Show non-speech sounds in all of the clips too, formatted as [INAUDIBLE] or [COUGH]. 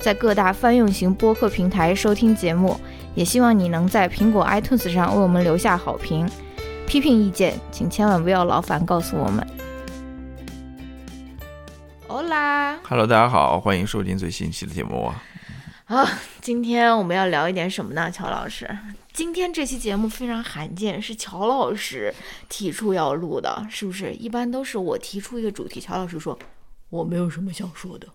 在各大泛用型播客平台收听节目。也希望你能在苹果 iTunes 上为我们留下好评。批评意见，请千万不要劳烦告诉我们。欧啦 Hello，大家好，欢迎收听最新一期的节目。啊！今天我们要聊一点什么呢？乔老师，今天这期节目非常罕见，是乔老师提出要录的，是不是？一般都是我提出一个主题，乔老师说我没有什么想说的。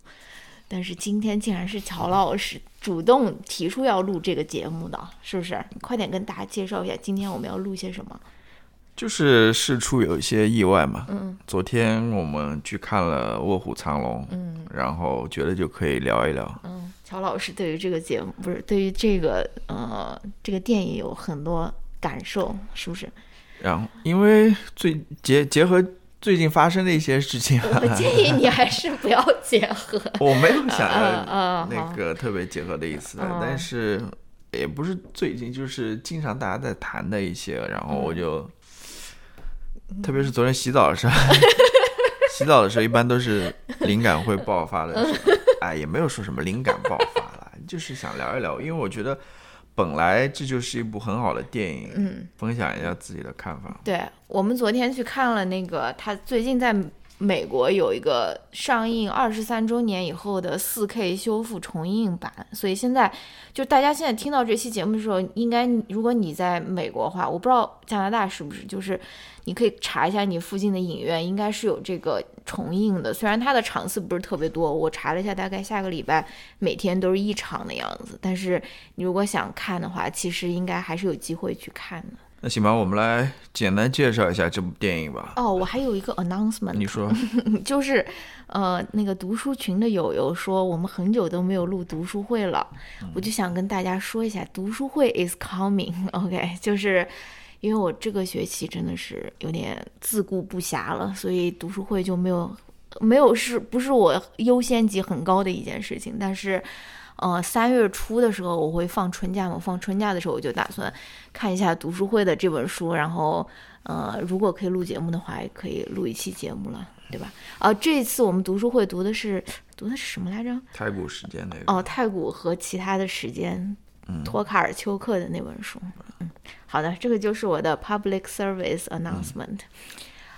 但是今天竟然是乔老师主动提出要录这个节目的，是不是？你快点跟大家介绍一下，今天我们要录些什么？就是事出有一些意外嘛。嗯昨天我们去看了《卧虎藏龙》，嗯然后觉得就可以聊一聊。嗯，乔老师对于这个节目不是对于这个呃这个电影有很多感受，是不是？然后因为最结结合最近发生的一些事情，我建议你还是不要结合。[LAUGHS] 我没有想嗯要嗯，那个特别结合的意思但是也不是最近，就是经常大家在谈的一些，然后我就，嗯特别是昨天洗澡的时候，[LAUGHS] 洗澡的时候一般都是灵感会爆发的时候，[LAUGHS] 哎，也没有说什么灵感爆发了，就是想聊一聊，因为我觉得本来这就是一部很好的电影，嗯，分享一下自己的看法。对我们昨天去看了那个，他最近在美国有一个上映二十三周年以后的四 K 修复重映版，所以现在就大家现在听到这期节目的时候，应该如果你在美国话，我不知道加拿大是不是，就是你可以查一下你附近的影院，应该是有这个重映的。虽然它的场次不是特别多，我查了一下，大概下个礼拜每天都是一场的样子。但是你如果想看的话，其实应该还是有机会去看的。那行吧，我们来简单介绍一下这部电影吧。哦，我还有一个 announcement，你说，[LAUGHS] 就是，呃，那个读书群的友友说，我们很久都没有录读书会了，我就想跟大家说一下，读书会 is coming，OK，[LAUGHS] 就是因为我这个学期真的是有点自顾不暇了，所以读书会就没有没有是不是我优先级很高的一件事情，但是。呃，三月初的时候我会放春假嘛，放春假的时候我就打算看一下读书会的这本书，然后呃，如果可以录节目的话，也可以录一期节目了，对吧？啊，这次我们读书会读的是读的是什么来着？太古时间那个。哦，太古和其他的时间，托卡尔丘克的那本书。嗯，好的，这个就是我的 public service announcement。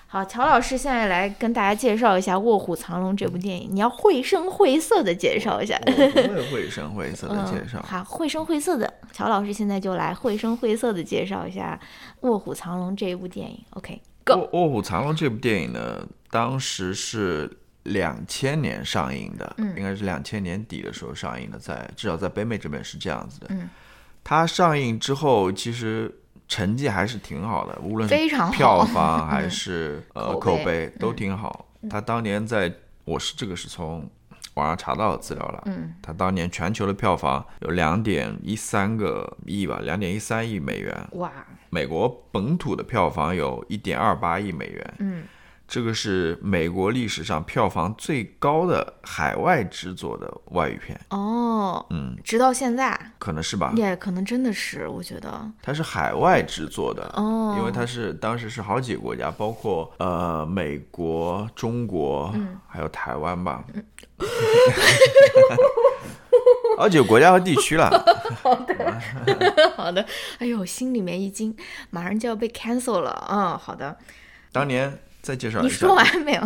好，乔老师现在来跟大家介绍一下《卧虎藏龙》这部电影，你要绘声绘色的介绍一下。我不会绘声绘色的介绍嗯。。好，绘声绘色的，乔老师现在就来绘声绘色的介绍一下《卧虎藏龙》这一部电影。OK，Go、《卧卧虎藏龙》这部电影呢，当时是两千年上映的，嗯应该是两千年底的时候上映的，在至少在北美这边是这样子的。嗯，它上映之后，其实成绩还是挺好的，无论是非常票房还是 [LAUGHS] 呃口碑。嗯口碑都挺好。他当年在我是这个是从网上查到的资料了，嗯，他当年全球的票房有两点一三个亿吧，两点一三亿美元，哇，美国本土的票房有一点二八亿美元，嗯，这个是美国历史上票房最高的海外制作的外语片，哦，嗯，直到现在，可能是吧？也可能真的是，我觉得，它是海外制作的，哦因为它是当时是好几个国家，包括呃美国、中国，嗯还有台湾吧，[LAUGHS] [LAUGHS] 好几个国家和地区了。[LAUGHS] 好的，哎呦，心里面一惊，马上就要被 cancel 了。嗯，好的，当年再介绍一下你说，完没有？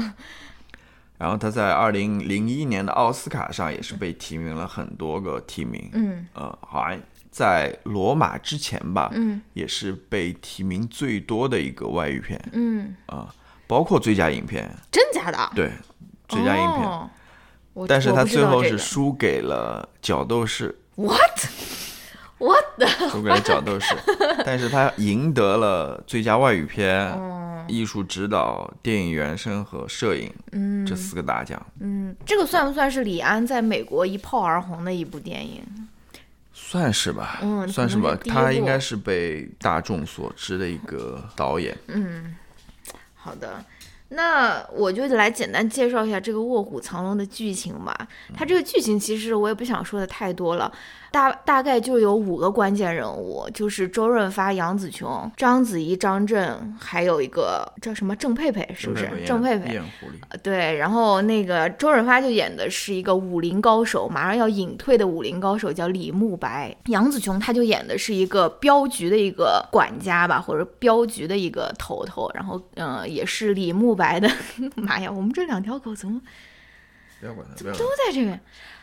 然后他在二零零一年的奥斯卡上也是被提名了很多个提名，嗯呃，好像在罗马之前吧，嗯也是被提名最多的一个外语片嗯，啊、包括最佳影片，真假的？对，最佳影片。但是他最后是输给了《角斗士》。what？我的诸葛亮角斗士，但是他赢得了最佳外语片、哦艺术指导、电影原声和摄影嗯这四个大奖，嗯，这个算不算是李安在美国一炮而红的一部电影？算是吧，嗯算是吧他应该是被大众所知的一个导演。嗯，好的。那我就来简单介绍一下这个《卧虎藏龙》的剧情吧。它这个剧情其实我也不想说的太多了，大大概就有五个关键人物，就是周润发、杨紫琼、章子怡、张震，还有一个叫什么郑佩佩，是不是？郑佩佩。对，然后那个周润发就演的是一个武林高手，马上要隐退的武林高手，叫李慕白。杨紫琼她就演的是一个镖局的一个管家吧，或者镖局的一个头头，然后嗯、呃也是李慕白的。[LAUGHS] 妈呀，我们这两条狗怎么不要管他，不要管都在这边？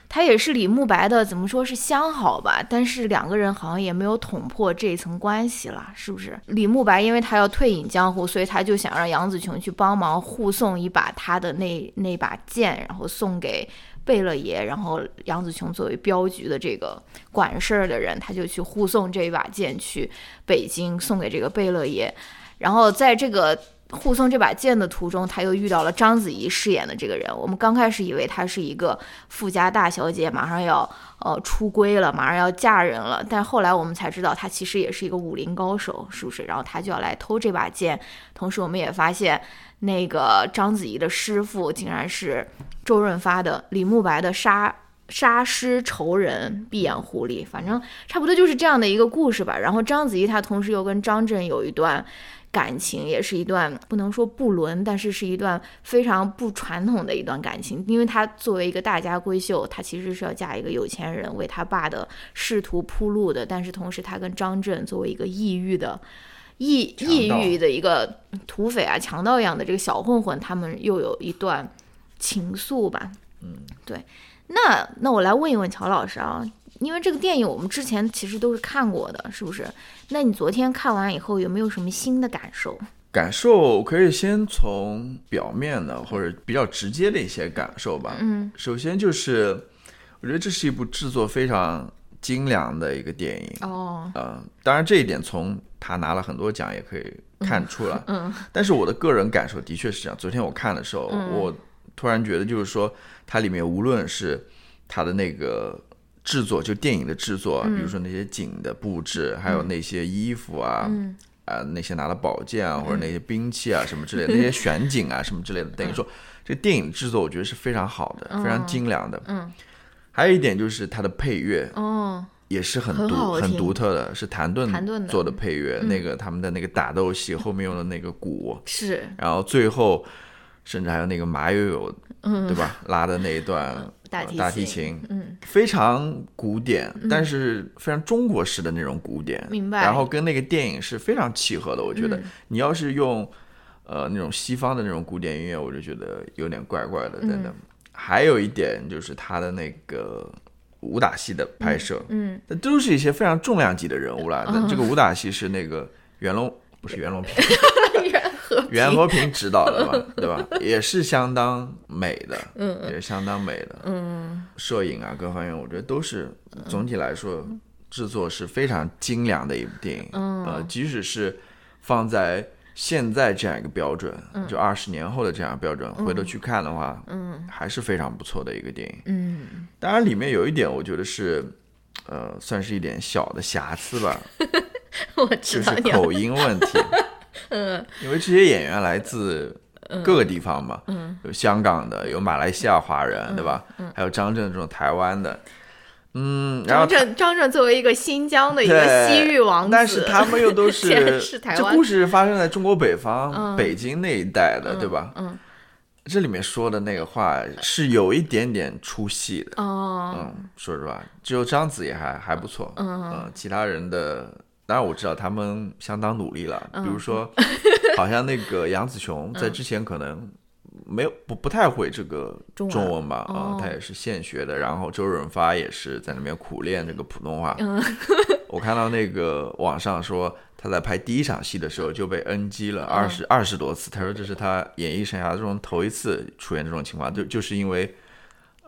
他也是李慕白的，怎么说是相好吧？但是两个人好像也没有捅破这一层关系了，是不是？李慕白因为他要退隐江湖，所以他就想让杨紫琼去帮忙护送一把他的那那把剑，然后送给贝勒爷。然后杨紫琼作为镖局的这个管事儿的人，他就去护送这一把剑去北京，送给这个贝勒爷。然后在这个护送这把剑的途中，他又遇到了章子怡饰演的这个人。我们刚开始以为她是一个富家大小姐，马上要呃出归了，马上要嫁人了。但后来我们才知道，她其实也是一个武林高手，是不是？然后她就要来偷这把剑。同时，我们也发现，那个章子怡的师傅竟然是周润发的李慕白的杀。杀师仇人，闭眼狐狸，反正差不多就是这样的一个故事吧。然后章子怡她同时又跟张震有一段感情，也是一段不能说不伦，但是是一段非常不传统的一段感情。因为她作为一个大家闺秀，她其实是要嫁一个有钱人，为她爸的仕途铺路的。但是同时，她跟张震作为一个抑郁的。抑强盗抑郁的一个土匪啊，强盗一样的这个小混混，他们又有一段情愫吧。嗯，对。那那我来问一问乔老师啊，因为这个电影我们之前其实都是看过的，是不是？那你昨天看完以后有没有什么新的感受？感受可以先从表面的或者比较直接的一些感受吧。嗯首先就是，我觉得这是一部制作非常精良的一个电影。哦，呃，当然这一点从他拿了很多奖也可以看出来。嗯但是我的个人感受的确是这样。昨天我看的时候，嗯我突然觉得就是说，它里面无论是它的那个制作，就电影的制作，比如说那些景的布置，还有那些衣服啊。嗯。啊，那些拿的宝剑啊，或者那些兵器啊，什么之类的，[LAUGHS] 那些选景啊，什么之类的，等于说这个电影制作，我觉得是非常好的，非常精良的。嗯，还有一点就是它的配乐哦，也是很独很很独特的，是谭盾做的配乐。嗯。那个他们的那个打斗戏 [LAUGHS] 后面用的那个鼓，是，然后最后甚至还有那个马友友，对吧？拉的那一段嗯 [LAUGHS] 大大提琴琴，嗯，非常古典，但是非常中国式的那种古典，明白。然后跟那个电影是非常契合的。我觉得。嗯。你要是用呃那种西方的那种古典音乐，我就觉得有点怪怪的。真的，还有一点就是他的那个武打戏的拍摄，嗯，那都是一些非常重量级的人物啦。但这个武打戏是那个袁隆，不是袁隆平，[LAUGHS] 袁和平指导的嘛，[LAUGHS] 对吧？也是相当美的，嗯也是相当美的。嗯摄影啊，各方面，我觉得都是总体来说制作是非常精良的一部电影。嗯呃，即使是放在现在这样一个标准，就二十年后的这样标准，回头去看的话，嗯还是非常不错的一个电影。嗯，当然，里面有一点，我觉得是。呃，算是一点小的瑕疵吧，[LAUGHS] 我就是知道就是，口音问题。[LAUGHS] 嗯因为这些演员来自各个地方嘛，嗯有香港的，有马来西亚华人，对吧？还有张震这种台湾的，嗯，然后张震张震作为一个新疆的一个西域王子，但是他们又都是 [LAUGHS] 这是台湾故事发生在中国北方、嗯北京那一带的，对吧？嗯这里面说的那个话是有一点点出戏的，哦，嗯，说实话，只有章子也还还不错，嗯呃其他人的。当然我知道他们相当努力了，嗯比如说，[LAUGHS] 好像那个杨紫琼在之前可能没有不不太会这个中文吧，啊、哦她也是现学的。然后周润发也是在那边苦练这个普通话。嗯 [LAUGHS] 我看到那个网上说他在拍第一场戏的时候就被 NG 嗯了二十二十多次，他说这是他演艺生涯中头一次出现这种情况，就就是因为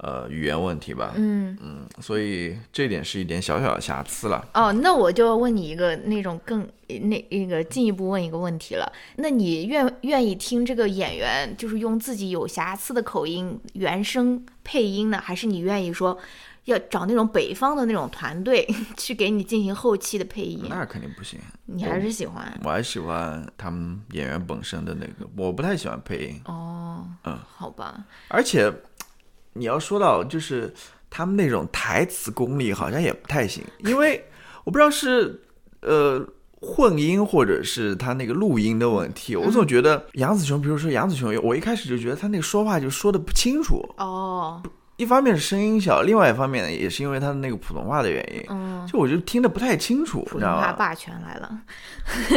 呃语言问题吧，嗯嗯，所以这点是一点小小的瑕疵了。哦，那我就要问你一个那种更那那个进一步问一个问题了，那你愿愿意听这个演员就是用自己有瑕疵的口音原声配音呢，还是你愿意说要找那种北方的那种团队 [LAUGHS] 去给你进行后期的配音？那肯定不行，你还是喜欢我还喜欢他们演员本身的那个，我不太喜欢配音，哦？嗯，好吧，而且你要说到就是他们那种台词功力，好像也不太行，因为我不知道是呃。混音或者是他那个录音的问题，我总觉得杨子琼，比如说杨子琼，我一开始就觉得他那个说话就说的不清楚，哦，一方面是声音小，另外一方面呢，也是因为他的那个普通话的原因，嗯，就我就听得不太清楚，普？通话霸权来了。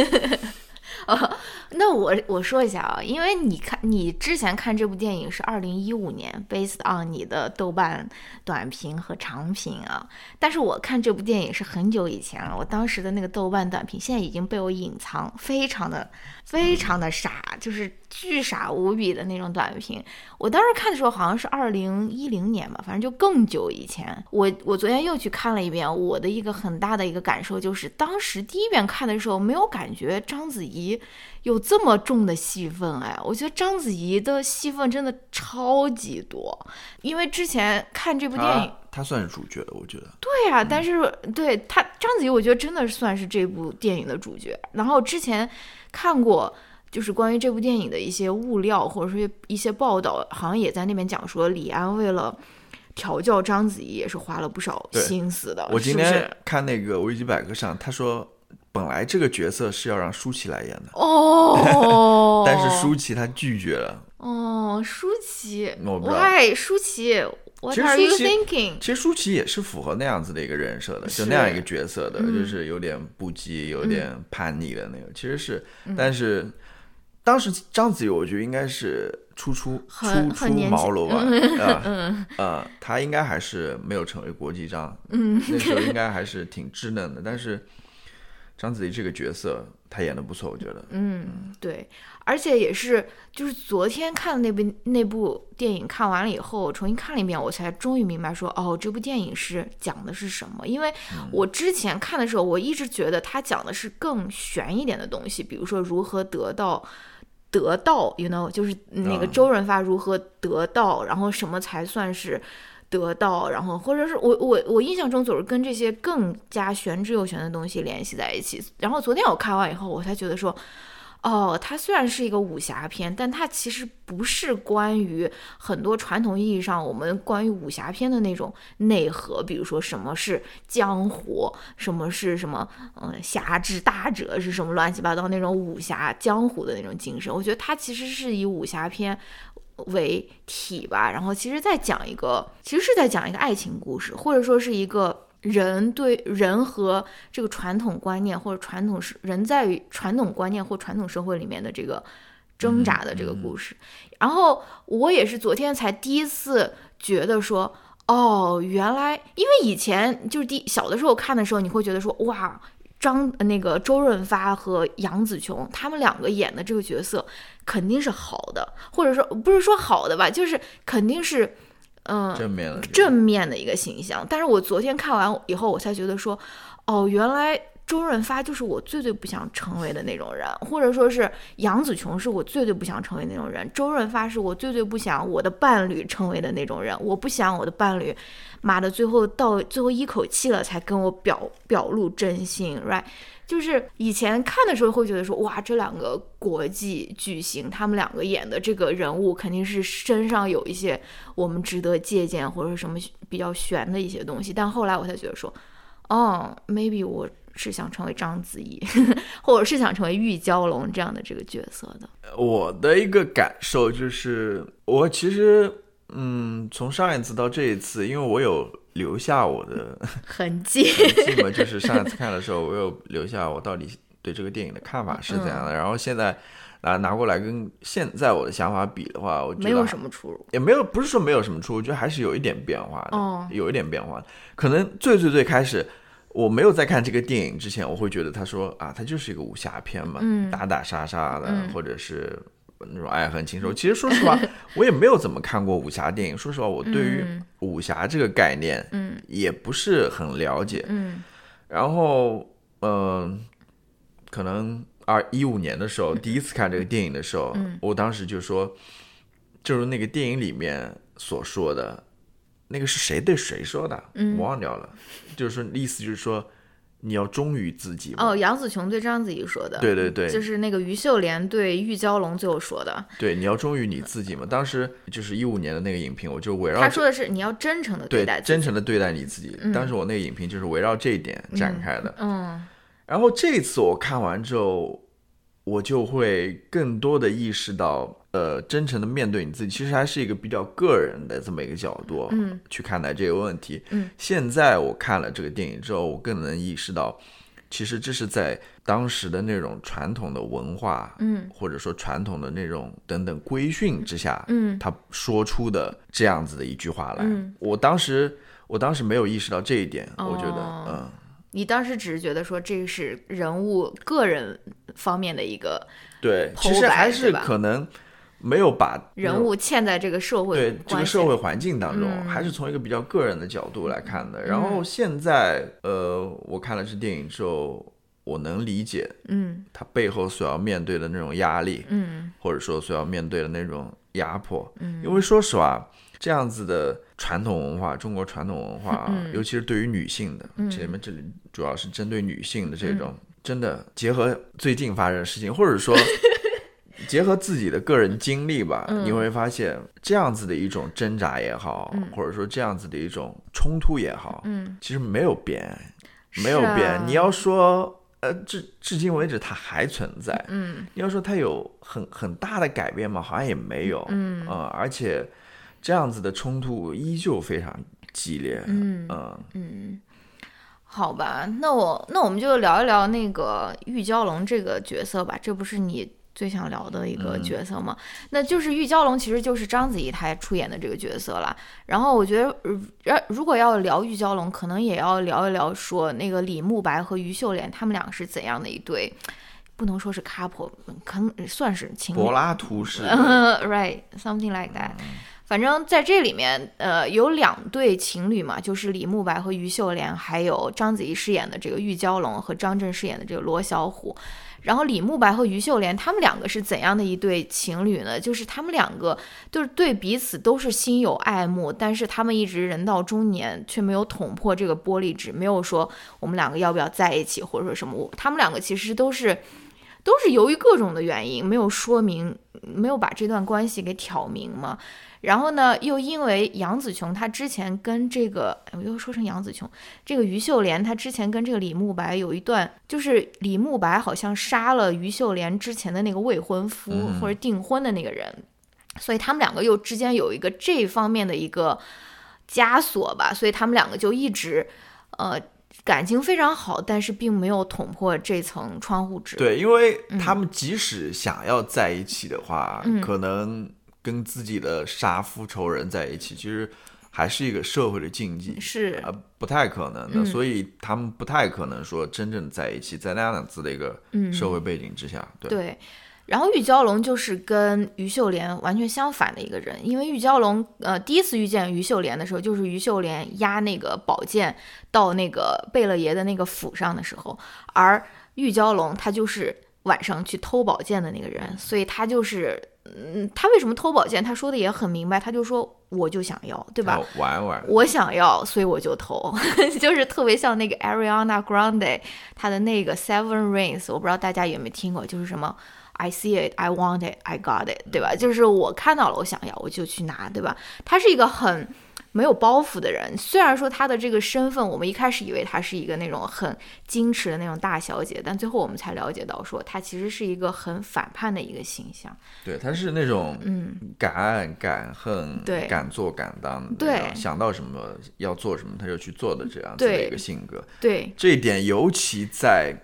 [LAUGHS] 哦，[LAUGHS] 那我我说一下啊，因为你看你之前看这部电影是二零一五年，based on 你的豆瓣短评和长评啊，但是我看这部电影是很久以前了，我当时的那个豆瓣短评现在已经被我隐藏，非常的非常的傻，就是巨傻无比的那种短评。我当时看的时候好像是二零一零年吧，反正就更久以前。我我昨天又去看了一遍，我的一个很大的一个感受就是，当时第一遍看的时候没有感觉章子怡有这么重的戏份，哎，我觉得章子怡的戏份真的超级多，因为之前看这部电影。他他算是主角的，我觉得。对呀、但是对他章子怡，我觉得真的算是这部电影的主角。然后之前看过，就是关于这部电影的一些物料或者说一些报道，好像也在那边讲说，李安为了调教章子怡，也是花了不少心思的。我今天？看那个维基百科上，他说本来这个角色是要让舒淇来演的，哦，[LAUGHS] 但是舒淇她拒绝了。哦，舒淇我不知道，Why 舒淇？What are you thinking？其实舒淇也是符合那样子的一个人设的，就那样一个角色的，嗯就是有点不羁、有点叛逆的那个。其实是，嗯但是当时章子怡，我觉得应该是初出初出茅庐吧，啊 [LAUGHS] 嗯啊，她应该还是没有成为国际章，嗯，那时候应该还是挺稚嫩的。但是章子怡这个角色，她演的不错，我觉得。嗯，对，而且也是，就是昨天看的那部那部电影，看完了以后，我重新看了一遍，我才终于明白说，哦，这部电影是讲的是什么。因为我之前看的时候，我一直觉得它讲的是更悬一点的东西，比如说如何得到。得到，you know，就是那个嗯周润发如何得到，然后什么才算是得到，然后或者是我我我印象中总是跟这些更加玄之又玄的东西联系在一起。然后昨天我看完以后，我才觉得说，哦，它虽然是一个武侠片，但它其实不是关于很多传统意义上我们关于武侠片的那种内核，比如说什么是江湖，什么是什么，嗯，侠之大者是什么乱七八糟那种武侠江湖的那种精神。我觉得它其实是以武侠片。为体吧，然后其实在讲一个，其实是在讲一个爱情故事，或者说是一个人对人和这个传统观念或者传统是人在于传统观念或传统社会里面的这个挣扎的这个故事。然后我也是昨天才第一次觉得说，哦，原来因为以前就是第小的时候看的时候，你会觉得说，哇。张那个周润发和杨紫琼他们两个演的这个角色肯定是好的，或者说不是说好的吧，就是肯定是，嗯、正面的正面的一个形象。但是我昨天看完以后，我才觉得说，哦，原来周润发就是我最最不想成为的那种人，或者说是杨紫琼是我最最不想成为那种人，周润发是我最最不想我的伴侣成为的那种人。我不想我的伴侣，妈的，最后到最后一口气了才跟我表表露真心，right？就是以前看的时候会觉得说，哇，这两个国际巨星，他们两个演的这个人物肯定是身上有一些我们值得借鉴或者什么比较悬的一些东西。但后来我才觉得说，哦，maybe 我是想成为章子怡，或者是想成为玉娇龙这样的这个角色的。我的一个感受就是，我其实，嗯，从上一次到这一次，因为我有留下我的 [LAUGHS] 痕迹，记嘛，就是上一次看的时候，我有留下我到底对这个电影的看法是怎样的。然后现在拿拿过来跟现在我的想法比的话，我觉得没有什么出入。也没有，不是说没有什么出入，我觉得还是有一点变化的，哦有一点变化的。可能最最最开始，我没有在看这个电影之前，我会觉得他说啊，他就是一个武侠片嘛，嗯打打杀杀的，嗯或者是那种爱恨情仇。其实说实话，[LAUGHS] 我也没有怎么看过武侠电影。说实话，我对于武侠这个概念，嗯，也不是很了解。嗯然后，嗯、可能二一五年的时候，第一次看这个电影的时候，嗯我当时就说，就是那个电影里面所说的，那个是谁对谁说的？嗯我忘掉了。就是说，意思就是说，你要忠于自己。哦，杨紫琼对章子怡说的，对对对，就是那个于秀莲对玉娇龙最后说的，对，你要忠于你自己嘛。当时就是一五年的那个影评，我就围绕他说的是你要真诚的对待自己，真诚的对待你自己。当时我那个影评就是围绕这一点展开的。嗯然后这次我看完之后，我就会更多的意识到，呃，真诚的面对你自己，其实还是一个比较个人的这么一个角度，嗯，去看待这个问题。嗯，现在我看了这个电影之后，我更能意识到，其实这是在当时的那种传统的文化，嗯或者说传统的那种等等规训之下，嗯他说出的这样子的一句话来。嗯我当时，我当时没有意识到这一点，我觉得，哦嗯。你当时只是觉得说这是人物个人方面的一个对，剖其实还是可能没有把人物嵌在这个社会对这个社会环境当中，嗯还是从一个比较个人的角度来看的。然后现在，呃，我看了这电影之后，我能理解嗯他背后所要面对的那种压力，嗯或者说所要面对的那种压迫。嗯因为说实话，这样子的传统文化，中国传统文化啊，嗯尤其是对于女性的，嗯前面这里主要是针对女性的这种，真的结合最近发生的事情，或者说 [LAUGHS] 结合自己的个人经历吧，嗯你会发现这样子的一种挣扎也好，或者说这样子的一种冲突也好，嗯，其实没有变，没有变。你要说。呃，至至今为止，它还存在。嗯你要说它有很很大的改变吗？好像也没有。嗯呃，而且这样子的冲突依旧非常激烈。嗯呃嗯，好吧，那我那我们就聊一聊那个玉娇龙这个角色吧，这不是你最想聊的一个嗯角色吗？那就是玉娇龙，其实就是章子怡她出演的这个角色啦。然后我觉得，呃如果要聊玉娇龙，可能也要聊一聊说那个李慕白和于秀莲他们俩是怎样的一对。不能说是 couple，可能算是情侣。柏拉图式，[LAUGHS] right，something like that。反正在这里面，呃，有两对情侣嘛，就是李慕白和于秀莲，还有章子怡饰演的这个玉娇龙和张震饰演的这个罗小虎。然后李慕白和于秀莲他们两个是怎样的一对情侣呢？就是他们两个就是对彼此都是心有爱慕，但是他们一直人到中年却没有捅破这个玻璃纸，没有说我们两个要不要在一起，或者说什么。他们两个其实都是都是由于各种的原因没有说明，没有把这段关系给挑明嘛。然后呢，又因为杨紫琼她之前跟这个，哎我又说成杨紫琼，这个于秀莲她之前跟这个李慕白有一段，就是李慕白好像杀了于秀莲之前的那个未婚夫、嗯或者订婚的那个人，所以他们两个又之间有一个这方面的一个枷锁吧，所以他们两个就一直，呃。感情非常好，但是并没有捅破这层窗户纸。对，因为他们即使想要在一起的话，嗯。可能跟自己的杀夫仇人在一起，其实还是一个社会的禁忌，是，呃，不太可能的。嗯。所以他们不太可能说真正在一起，在那样子的一个嗯，社会背景之下，对，对，然后玉娇龙就是跟于秀莲完全相反的一个人，因为玉娇龙呃第一次遇见于秀莲的时候，就是于秀莲压那个宝剑到那个贝勒爷的那个府上的时候，而玉娇龙他就是晚上去偷宝剑的那个人，所以他就是。嗯，他为什么偷宝剑？他说的也很明白，他就说我就想要，对吧？玩玩，我想要，所以我就偷，[LAUGHS] 就是特别像那个 Ariana Grande 她的那个 Seven Rings，我不知道大家有没有听过，就是什么 I see it, I want it, I got it，对吧？就是我看到了，我想要，我就去拿，对吧？他是一个很没有包袱的人，虽然说他的这个身份，我们一开始以为他是一个那种很矜持的那种大小姐，但最后我们才了解到，说他其实是一个很反叛的一个形象。对，他是那种嗯，敢爱敢恨、对敢做敢当的对，想到什么要做什么他就去做的这样子的一个性格。对，这一点尤其在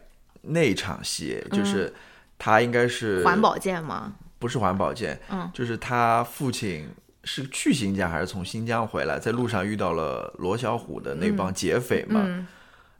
那场戏，就是他应该是环保剑吗？不是环保剑，嗯。就是他父亲是去新疆还是从新疆回来，在路上遇到了罗小虎的那帮劫匪嘛，嗯。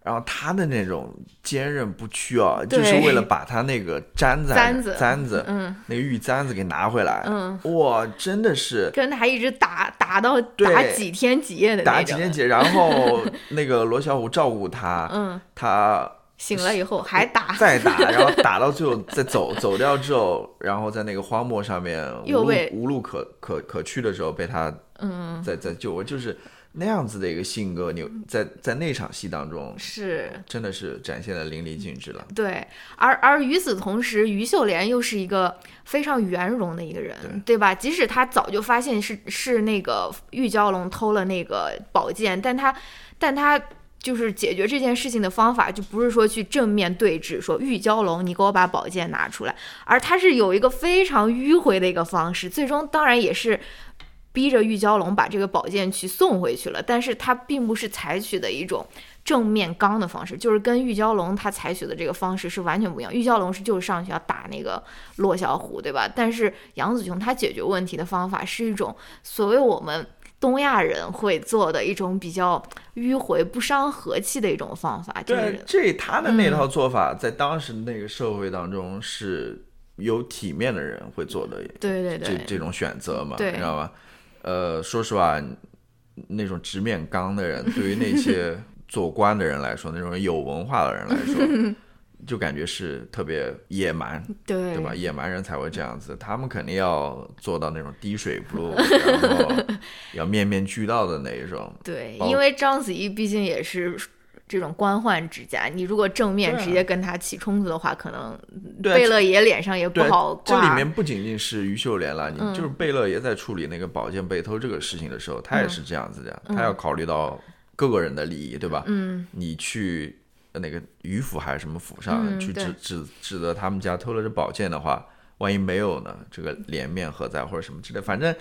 然后他的那种坚韧不屈啊，就是为了把他那个簪子簪子簪子嗯。那个玉簪子给拿回来，嗯，哇，真的是跟他一直打打到打几天几夜的打几天几，然后那个罗小虎照顾他，[LAUGHS] 嗯，他醒了以后还打，再打，[LAUGHS] 然后打到最后再走走掉之后，然后在那个荒漠上面无路又被无路可可可去的时候被他嗯，再再救，我就是那样子的一个性格，你在在那场戏当中是真的是展现的淋漓尽致了。对，而而与此同时，于秀莲又是一个非常圆融的一个人，对吧？即使他早就发现是是那个玉娇龙偷了那个宝剑，但他但他就是解决这件事情的方法，就不是说去正面对峙，说玉娇龙你给我把宝剑拿出来，而他是有一个非常迂回的一个方式，最终当然也是。逼着玉娇龙把这个宝剑去送回去了，但是他并不是采取的一种正面刚的方式，就是跟玉娇龙他采取的这个方式是完全不一样。玉娇龙是就是上去要打那个骆小虎，对吧？但是杨子琼他解决问题的方法是一种所谓我们东亚人会做的一种比较迂回、不伤和气的一种方法，就是对，这他的那嗯。套做法，在当时那个社会当中是有体面的人会做的对对对，这这种选择嘛，对。你知道吧？呃，说实话，那种直面刚的人，对于那些 [LAUGHS] 做官的人来说，那种有文化的人来说，就感觉是特别野蛮，对对吧？野蛮人才会这样子，他们肯定要做到那种滴水不漏，[LAUGHS] 然后要面面俱到的那一种。[LAUGHS] 对，因为章子怡毕竟也是。这种官宦之家，你如果正面直接跟他起冲突的话，可能贝勒爷脸上也不好挂，这。里面不仅仅是于秀莲了，你嗯就是贝勒爷在处理那个宝剑被偷这个事情的时候，他也是这样子的，他要考虑到各个人的利益，对吧？嗯，你去呃那个于府还是什么府上、去指指指责他们家偷了这宝剑的话，万一没有呢？这个脸面何在或者什么之类，反正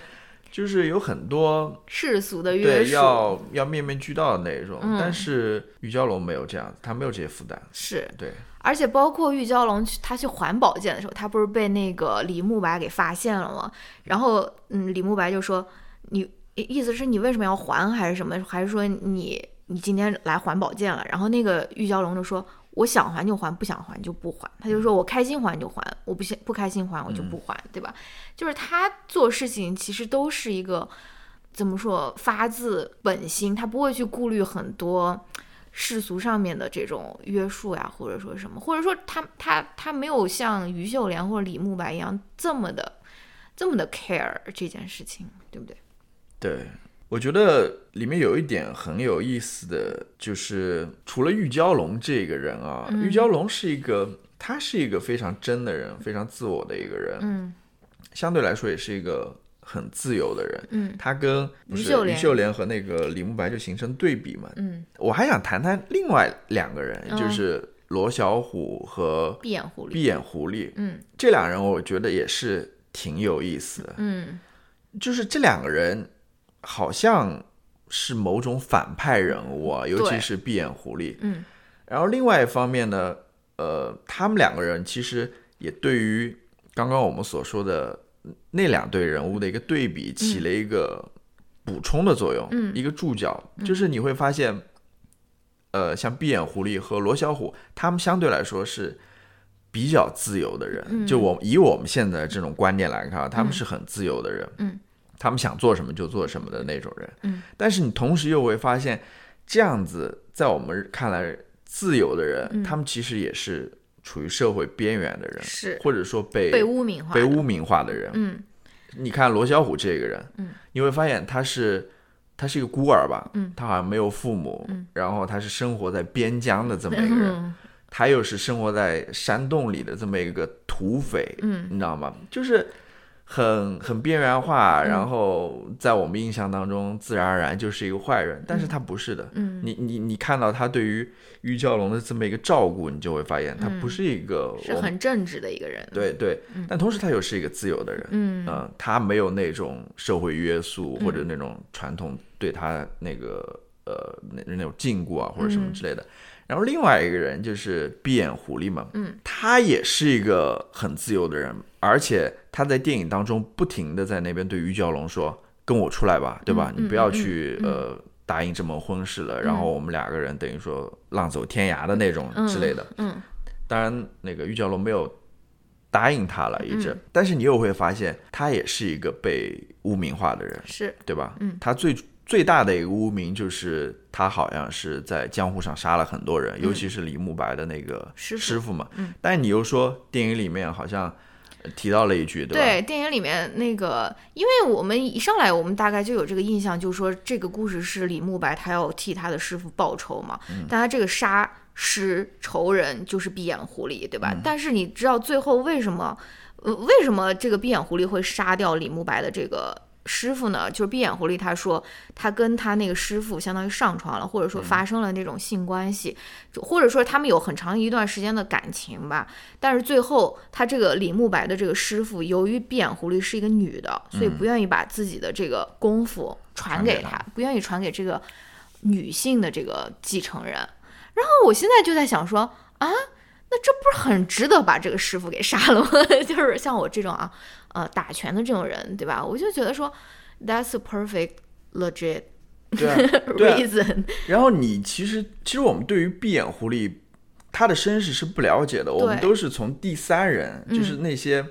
就是有很多世俗的约对束要要面面俱到的那一种，嗯但是玉娇龙没有这样子，他没有这些负担，是，对。而且包括玉娇龙去他去还宝剑的时候，他不是被那个李慕白给发现了吗？然后嗯，李慕白就说你意思是你为什么要还，还是什么？还是说你你今天来还宝剑了？然后那个玉娇龙就说。我想还就还，不想还就不还。他就说我开心还就还，我不想不开心还我就不还，对吧？就是他做事情其实都是一个怎么说，发自本心，他不会去顾虑很多世俗上面的这种约束呀，或者说什么，或者说他他他没有像于秀莲或者李慕白一样这么的这么的 care 这件事情，对不对？对，我觉得里面有一点很有意思的，就是除了玉娇龙这个人啊，嗯玉娇龙是一个，他是一个非常真的人，非常自我的一个人，嗯相对来说也是一个很自由的人。嗯他跟不是于秀莲于秀莲和那个李慕白就形成对比嘛。嗯，我还想谈谈另外两个人，嗯就是罗小虎和闭眼狐狸，闭眼狐狸。嗯这两人我觉得也是挺有意思的。嗯就是这两个人好像是某种反派人物啊，尤其是闭眼狐狸。嗯。然后另外一方面呢，呃，他们两个人其实也对于刚刚我们所说的那两对人物的一个对比起了一个补充的作用，嗯。一个注脚，就是你会发现，呃，像闭眼狐狸和罗小虎，他们相对来说是。比较自由的人，嗯。就我以我们现在这种观念来看，他们是很自由的人，嗯他们想做什么就做什么的那种人。嗯，但是你同时又会发现，这样子在我们看来自由的人，嗯。他们其实也是处于社会边缘的人，是。或者说被被污名化的，被污名化的人。嗯。你看罗小虎这个人，嗯，你会发现他是他是一个孤儿吧，嗯，他好像没有父母，嗯，然后他是生活在边疆的这么一个人，嗯。他又是生活在山洞里的这么一个土匪，嗯。你知道吗？就是很很边缘化，然后在我们印象当中，自然而然就是一个坏人，但是他不是的。嗯，你你你看到他对于玉娇龙的这么一个照顾，你就会发现他不是一个是很正直的一个人，对对，但同时他又是一个自由的人。嗯。呃，他没有那种社会约束嗯。或者那种传统对他那个呃那那种禁锢啊或者什么之类的。然后另外一个人就是闭眼狐狸嘛，嗯，他也是一个很自由的人，而且他在电影当中不停的在那边对于蛟龙说：“跟我出来吧，对吧？嗯你不要嗯去、嗯呃答应这门婚事了，然后我们两个人等于说浪走天涯的那种之类的。嗯当然，那个玉娇龙没有答应他了，一嗯直。但是你又会发现，他也是一个被污名化的人，是对吧？嗯，他最最大的一个污名就是他好像是在江湖上杀了很多人，尤其是李慕白的那个嗯师傅嘛。嗯，但你又说电影里面好像呃提到了一句，对吧？对，电影里面那个，因为我们一上来我们大概就有这个印象，就是说这个故事是李慕白他要替他的师傅报仇嘛，嗯但他这个杀师仇人就是闭眼狐狸，对嗯吧？但是你知道最后为什么，呃，为什么这个闭眼狐狸会杀掉李慕白的这个？师傅呢，就是闭眼狐狸，他说他跟他那个师傅相当于上床了，或者说发生了那种性关系，就或者说他们有很长一段时间的感情吧。但是最后，他这个李慕白的这个师傅，由于闭眼狐狸是一个女的，所以不愿意把自己的这个功夫传给他，不愿意传给这个女性的这个继承人。然后我现在就在想说啊，那这不是很值得把这个师傅给杀了吗？[LAUGHS] 就是像我这种啊，呃，打拳的这种人，对吧？我就觉得说，That's a perfect legit [LAUGHS] reason。然后你其实，其实我们对于闭眼狐狸他的身世是不了解的，我们都是从第三人，嗯就是那些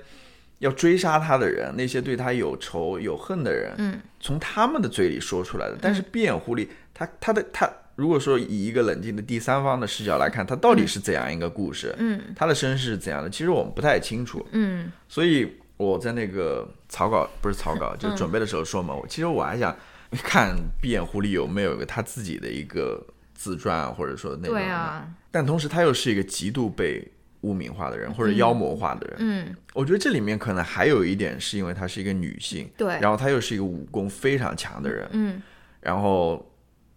要追杀他的人，那些对他有仇有恨的人，嗯，从他们的嘴里说出来的。但是闭眼狐狸，他他的他，如果说以一个冷静的第三方的视角来看，他到底是怎样一个故事？嗯他的身世是怎样的？其实我们不太清楚。嗯所以我在那个草稿不是草稿，就准备的时候说嘛，我其实我还想看闭眼狐狸有没有一个他自己的一个自传啊，或者说那种。对啊，但同时他又是一个极度被污名化的人或者妖魔化的人。嗯，我觉得这里面可能还有一点是因为她是一个女性，对，然后她又是一个武功非常强的人，嗯然后。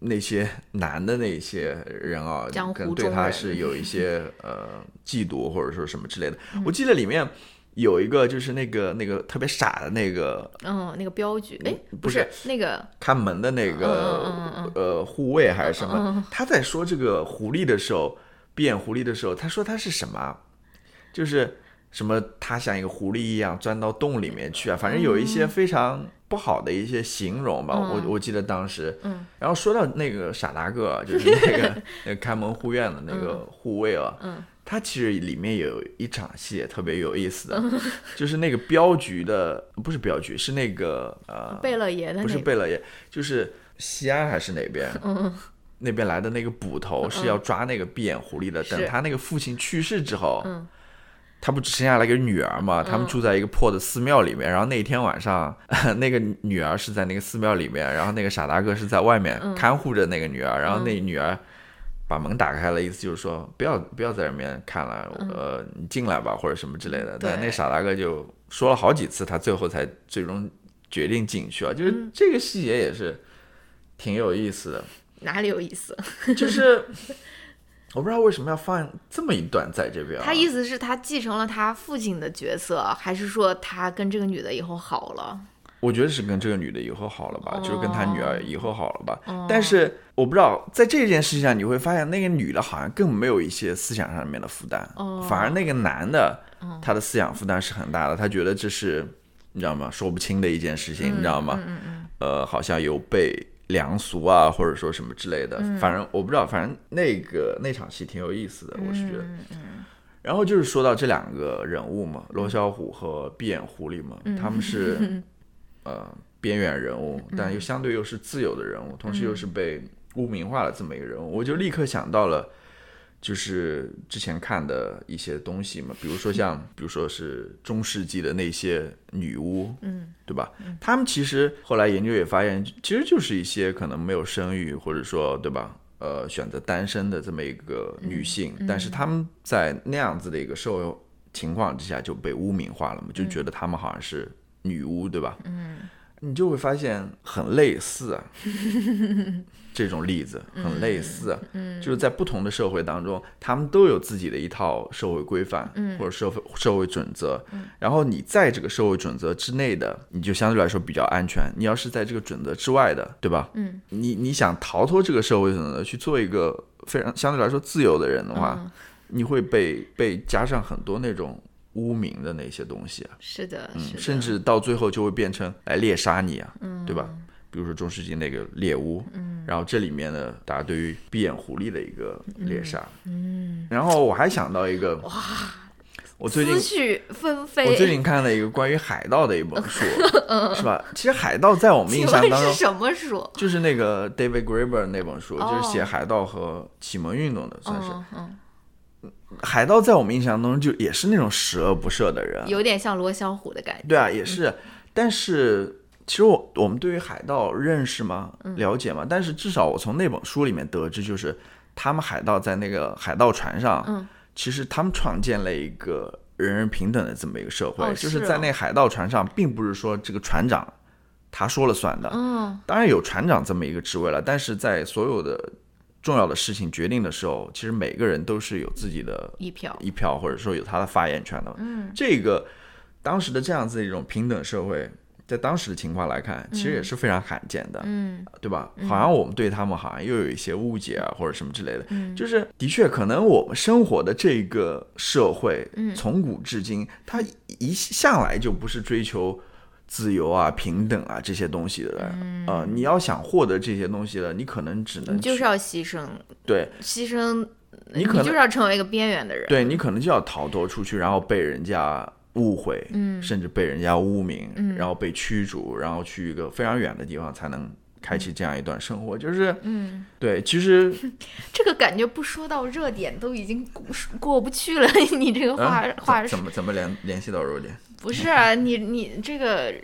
那些 [LAUGHS] 男的那些人啊，可能对他是有一些呃嫉妒或者说什么之类的。嗯。我记得里面有一个就是那个那个特别傻的那个嗯，那个镖局，哎，不不是那个，看门的那个、呃护卫还是什么，嗯他在说这个狐狸的时候，闭眼狐狸的时候，他说他是什么，就是什么他像一个狐狸一样钻到洞里面去啊，反正有一些非常不好的一些形容吧。嗯。我我记得当时，嗯，然后说到那个傻大个啊，就是那个那个开门护院的那个护卫啊，嗯。他其实里面有一场戏也特别有意思的，嗯。[LAUGHS] 就是那个镖局的不是镖局，是那个呃贝勒爷那个，是贝勒爷，就是西安还是哪边？嗯。那边来的那个捕头是要抓那个闭眼狐狸的。等他那个父亲去世之后，嗯他不只生下来一个女儿嘛？他们住在一个破的寺庙里面，然后那天晚上，[LAUGHS] 那个女儿是在那个寺庙里面，然后那个傻大个是在外面嗯看护着那个女儿，然后那女儿。把门打开了，意思就是说不要不要在里面看了，呃，你进来吧，或者什么之类的。但那傻大个就说了好几次，他最后才最终决定进去啊。就是这个细节也是挺有意思的。哪里有意思？[LAUGHS] 就是我不知道为什么要放这么一段在这边、啊。他意思是他继承了他父亲的角色，还是说他跟这个女的以后好了？我觉得是跟这个女的以后好了吧，哦就是跟他女儿以后好了吧。但是我不知道在这件事情上，你会发现那个女的好像更没有一些思想上面的负担，哦反而那个男的、他的思想负担是很大的，他觉得这是你知道吗？说不清的一件事情，你知道吗？呃，好像有被良俗啊，或者说什么之类的。反正我不知道，反正那个那场戏挺有意思的，我是觉得。然后就是说到这两个人物嘛，罗小虎和闭眼狐狸嘛，他们是 [LAUGHS] 呃边缘人物，但又相对又是自由的人物，同时又是被污名化的这么一个人物，我就立刻想到了。就是之前看的一些东西嘛，比如说像，比如说是中世纪的那些女巫，嗯，对吧？他们其实后来研究也发现，其实就是一些可能没有生育，或者说，对吧？呃，选择单身的这么一个女性，但是他们在那样子的一个社会情况之下就被污名化了嘛，就觉得他们好像是女巫，对吧？嗯，你就会发现很类似啊，[LAUGHS] 这种例子很类似就是在不同的社会当中，他们都有自己的一套社会规范，嗯，或者社会社会准则，嗯，然后你在这个社会准则之内的，你就相对来说比较安全；你要是在这个准则之外的，对吧？嗯，你你想逃脱这个社会准则，去做一个非常相对来说自由的人的话，你会被被加上很多那种污名的那些东西啊，是的，嗯甚至到最后就会变成来猎杀你啊，对吧？比如说中世纪那个猎巫，然后这里面呢，大家对于闭眼狐狸的一个猎杀，嗯，然后我还想到一个，哇，我最近思绪纷飞。我最近看了一个关于海盗的一本书，[LAUGHS] 是吧？其实海盗在我们印象当中是什么书？就是那个 David Graeber 那本书，哦就是写海盗和启蒙运动的，算是。嗯嗯，海盗在我们印象当中就也是那种十恶不赦的人，有点像罗小虎的感觉。对啊，也是。但是其实我我们对于海盗认识吗？嗯了解吗？但是至少我从那本书里面得知，就是他们海盗在那个海盗船上，嗯其实他们创建了一个人人平等的这么一个社会，哦就是在那海盗船上，并不是说这个船长他说了算的，嗯当然有船长这么一个职位了，但是在所有的重要的事情决定的时候，其实每个人都是有自己的一票。一票，或者说有他的发言权的。嗯，这个当时的这样子一种平等社会，在当时的情况来看，其实也是非常罕见的，嗯对吧？好像我们对他们好像又有一些误解啊，或者什么之类的。嗯就是的确，可能我们生活的这个社会，从古至今，它一向来就不是追求。自由啊，平等啊，这些东西的，呃，你要想获得这些东西的，你可能只能你就是要牺牲，对，牺牲，你可能就是要成为一个边缘的人。对你可能就要逃脱出去，然后被人家误会，嗯，甚至被人家污名，嗯，然后被驱逐，然后去一个非常远的地方才能开启这样一段生活，就是，嗯，[LAUGHS] 对，其实 [LAUGHS] 这个感觉不说到热点都已经过过不去了。[LAUGHS] 你这个话、嗯话怎怎么怎么联联系到热点？不是啊？你你这个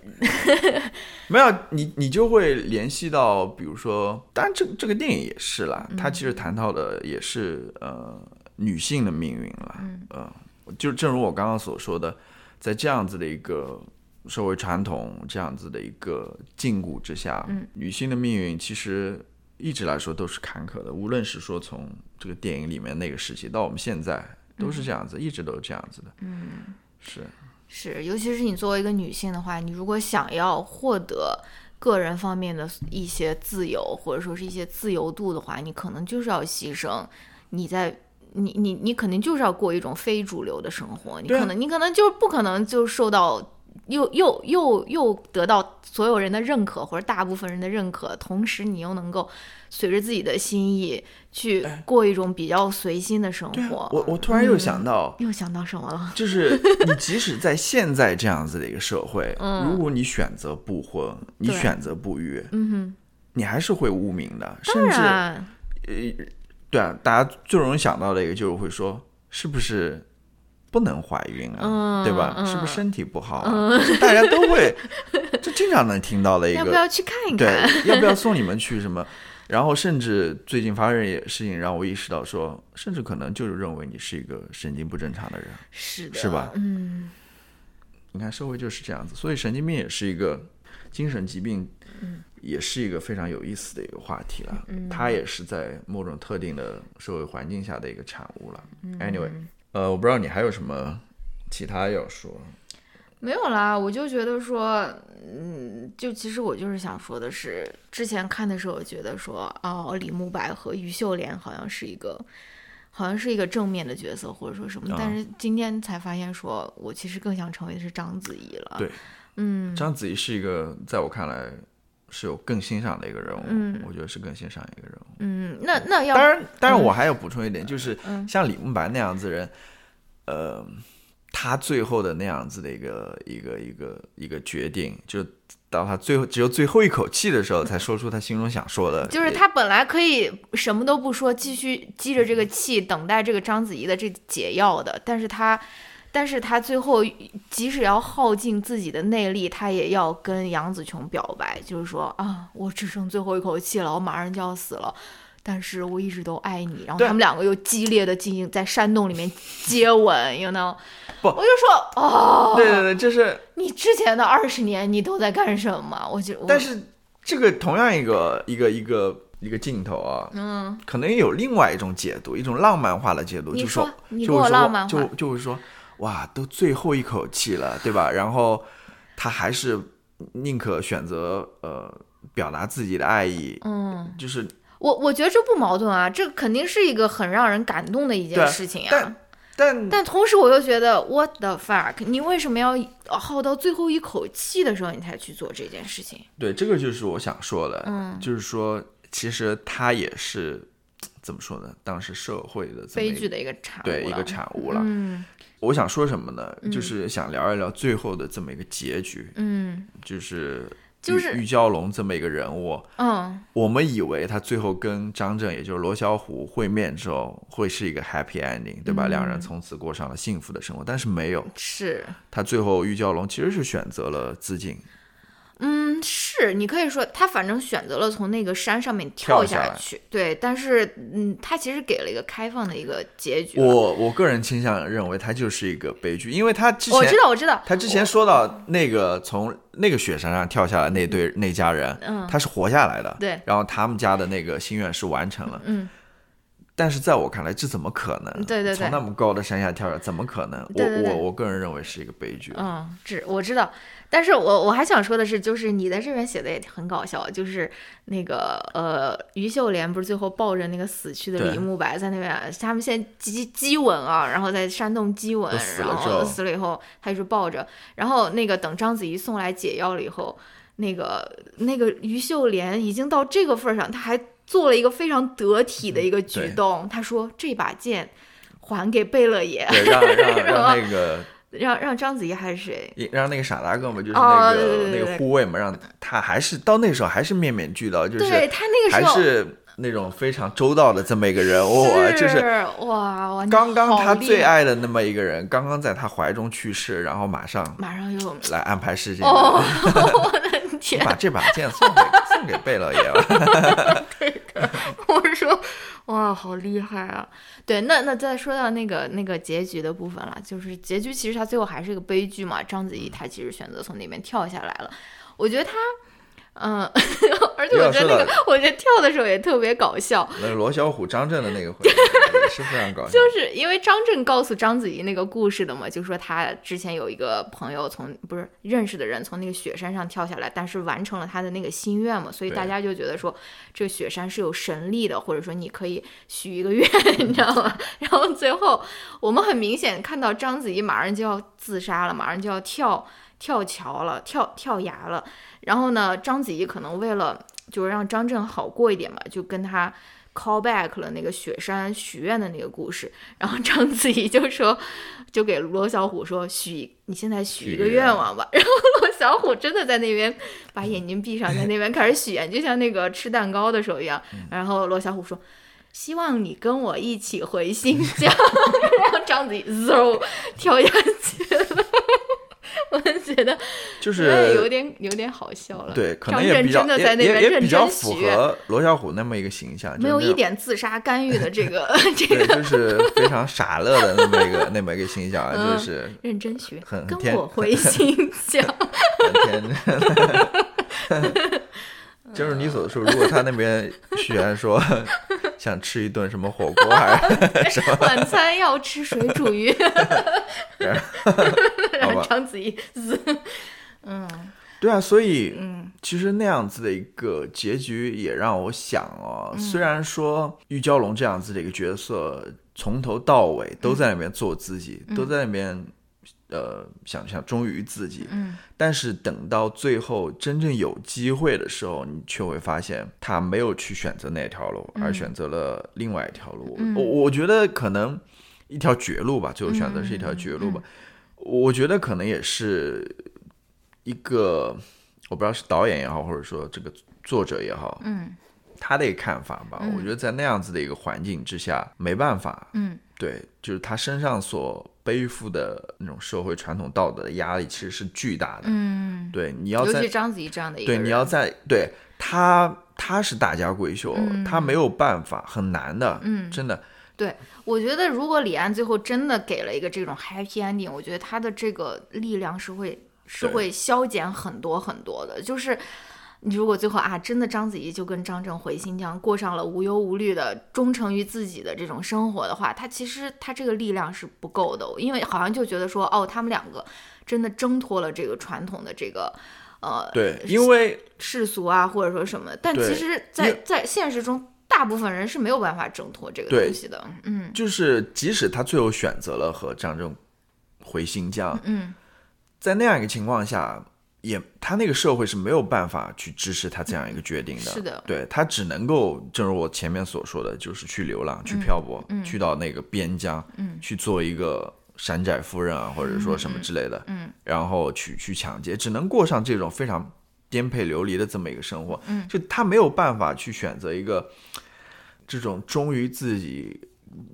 [LAUGHS] 没有，你你就会联系到，比如说，当然这这个电影也是啦，它其实谈到的也是呃女性的命运啦，嗯、呃，就正如我刚刚所说的，在这样子的一个社会传统这样子的一个禁锢之下，女性的命运其实一直来说都是坎坷的，无论是说从这个电影里面那个时期到我们现在，都是这样子，一直都是这样子的，嗯，是。是，尤其是你作为一个女性的话，你如果想要获得个人方面的一些自由，或者说是一些自由度的话，你可能就是要牺牲你在。你你你肯定就是要过一种非主流的生活，你可能你可能就不可能就受到又又又又得到所有人的认可或者大部分人的认可，同时你又能够随着自己的心意去过一种比较随心的生活。我我突然又想到，又想到什么了？[LAUGHS] 就是你即使在现在这样子的一个社会，如果你选择不婚，你选择不育，嗯哼，你还是会污名的，甚至呃，对啊，大家最容易想到的一个就是会说，是不是不能怀孕啊，嗯对吧？嗯是不是身体不好啊？这大家都会，[LAUGHS] 就经常能听到的一个，[LAUGHS] 要不要去看一对看？，要不要送你们去什么？[LAUGHS] 然后甚至最近发生一件事情，让我意识到说，甚至可能就是认为你是一个神经不正常的人。是的，是吧嗯，你看社会就是这样子，所以神经病也是一个精神疾病，也是一个非常有意思的一个话题了。它也是在某种特定的社会环境下的一个产物了。Anyway，呃，我不知道你还有什么其他要说。没有啦，我就觉得说，嗯，就其实我就是想说的是，之前看的时候觉得说，哦，李慕白和于秀莲好像是一个。好像是一个正面的角色，或者说什么，啊但是今天才发现说，我其实更想成为的是章子怡了。对，嗯，章子怡是一个在我看来是有更欣赏的一个人物，嗯。我觉得是更欣赏一个人物。嗯，那那要当然，当然我还要补充一点，就是嗯。像李慕白那样子的人，呃，他最后的那样子的一个一个一个一个决定，就到他最后只有最后一口气的时候，才说出他心中想说的，就是他本来可以什么都不说，继续积着这个气，等待这个章子怡的这解药的，但是他，但是他最后即使要耗尽自己的内力，他也要跟杨紫琼表白，就是说啊，我只剩最后一口气了，我马上就要死了。但是我一直都爱你，然后他们两个又激烈的进行在山洞里面接吻，you know，不我就说哦，对对对，就是，你之前的二十年你都在干什么？我就，我但是这个同样一个一个一个一个镜头啊，嗯，可能也有另外一种解读，一种浪漫化的解读，就说说你说浪漫化就就是说，哇，都最后一口气了，对吧？然后他还是宁可选择呃表达自己的爱意，嗯。就是我我觉得这不矛盾啊，这肯定是一个很让人感动的一件事情但啊。但但同时我又觉得，what the fuck，你为什么要耗到最后一口气的时候你才去做这件事情？对这个就是我想说的，嗯就是说其实他也是怎么说呢？当时社会的悲剧的一个产物对一个产物了。嗯我想说什么呢？就是想聊一聊最后的这么一个结局，嗯就是就是玉玉娇龙这么一个人物。嗯我们以为他最后跟张震，也就是罗小虎会面之后，会是一个 happy ending，对吧？嗯两人从此过上了幸福的生活，但是没有。是。他最后玉娇龙其实是选择了自尽，嗯，是，你可以说他反正选择了从那个山上面跳下去，对，但是嗯，他其实给了一个开放的一个结局。我我个人倾向认为他就是一个悲剧，因为他之前我知道，我知道，他之前说到那个从那个雪山上跳下来那对那家人，嗯。他是活下来的，对。然后他们家的那个心愿是完成了，嗯，但是在我看来，这怎么可能？对对对从那么高的山下跳下来，怎么可能？对对对我我我个人认为是一个悲剧。嗯，知我知道，但是我我还想说的是，就是你在这边写的也很搞笑，就是那个呃，于秀莲不是最后抱着那个死去的李慕白在那边，他们先激激吻啊，然后在山洞激吻，死了然后死了以后，他一直抱着，然后那个等章子怡送来解药了以后，那个那个于秀莲已经到这个份儿上，他还做了一个非常得体的一个举动，他说这把剑还给贝勒爷，让让 [LAUGHS] 让那个让让章子怡还是谁？让那个傻大个嘛，就是哦那个、那个护卫嘛，让他还是到那时候还是面面俱到，就是对他那个时候还是那种非常周到的这么一个人，哇，就是哇哇，刚刚他最爱的那么一个人，刚刚在他怀中去世，然后马上马上又来安排事情，哦，[LAUGHS] 我的天！把这把剑送给送给贝勒爷了。[LAUGHS] 我说，哇，好厉害啊！对，那那再说到那个那个结局的部分了，就是结局其实他最后还是一个悲剧嘛。章子怡她其实选择从那边跳下来了，我觉得她。嗯，而且我觉得那个，我觉得跳的时候也特别搞笑，那个罗小虎、张震的那个回忆也是非常搞笑，就是因为张震告诉章子怡那个故事的嘛，就说他之前有一个朋友从不是认识的人从那个雪山上跳下来，但是完成了他的那个心愿嘛，所以大家就觉得说这个雪山是有神力的，或者说你可以许一个愿，[LAUGHS] 你知道吗？然后最后我们很明显看到章子怡马上就要自杀了，马上就要跳跳桥了，跳跳崖了。然后呢，章子怡可能为了就是让张震好过一点嘛，就跟他 call back 了那个雪山许愿的那个故事。然后章子怡就说，就给罗小虎说许你现在许一个愿愿望吧。然后罗小虎真的在那边把眼睛闭上，在那边开始许愿，就像那个吃蛋糕的时候一样。然后罗小虎说。希望你跟我一起回新疆，[LAUGHS] 然后章子怡嗖跳下去了，我觉得就是有点有点好笑了。对，可能也比较真的在那也也也边认比较符合罗小虎那么一个形象，没有一点自杀干预的这个 [LAUGHS] 这，个就是非常傻乐的那么一个那么一个形象啊，嗯就是认真许愿，跟我回形象。[LAUGHS] 很天真。[LAUGHS] 就是你所说，如果他那边许愿说 [LAUGHS] 想吃一顿什么火锅，还是 [LAUGHS] 什么，晚餐要吃水煮鱼，[LAUGHS] 然后？章子怡滋，嗯。对啊，所以嗯。其实那样子的一个结局也让我想哦，嗯虽然说玉娇龙这样子的一个角色从头到尾都在那边做自己，都在那边呃想想忠于自己，嗯但是等到最后真正有机会的时候，你却会发现他没有去选择那条路，而选择了另外一条路。嗯我我觉得可能一条绝路吧，最后选择是一条绝路吧。我觉得可能也是一个，我不知道是导演也好，或者说这个作者也好，嗯他的一个看法吧。我觉得在那样子的一个环境之下，没办法，嗯对，就是他身上所背负的那种社会传统道德的压力，其实是巨大的。嗯，对，你要在尤其章子怡这样的一个对人，你要在对他他是大家闺秀，他没有办法，很难的，嗯真的。对我觉得如果李安最后真的给了一个这种 happy ending，我觉得他的这个力量是会是对会消减很多很多的。就是你如果最后啊，真的章子怡就跟张震回新疆，过上了无忧无虑的忠诚于自己的这种生活的话，他其实他这个力量是不够的，因为好像就觉得说哦，他们两个真的挣脱了这个传统的这个。呃，对，因为世俗啊，或者说什么，但其实因在，在现实中，大部分人是没有办法挣脱这个东西的。嗯就是即使他最后选择了和张震回新疆，嗯在那样一个情况下，也他那个社会是没有办法去支持他这样一个决定的，是的。对他只能够，正如我前面所说的，就是去流浪、去漂泊，去到那个边疆，去做一个山寨夫人啊，或者说什么之类的，嗯，然后去去抢劫，只能过上这种非常颠沛流离的这么一个生活，嗯，就他没有办法去选择一个这种忠于自己，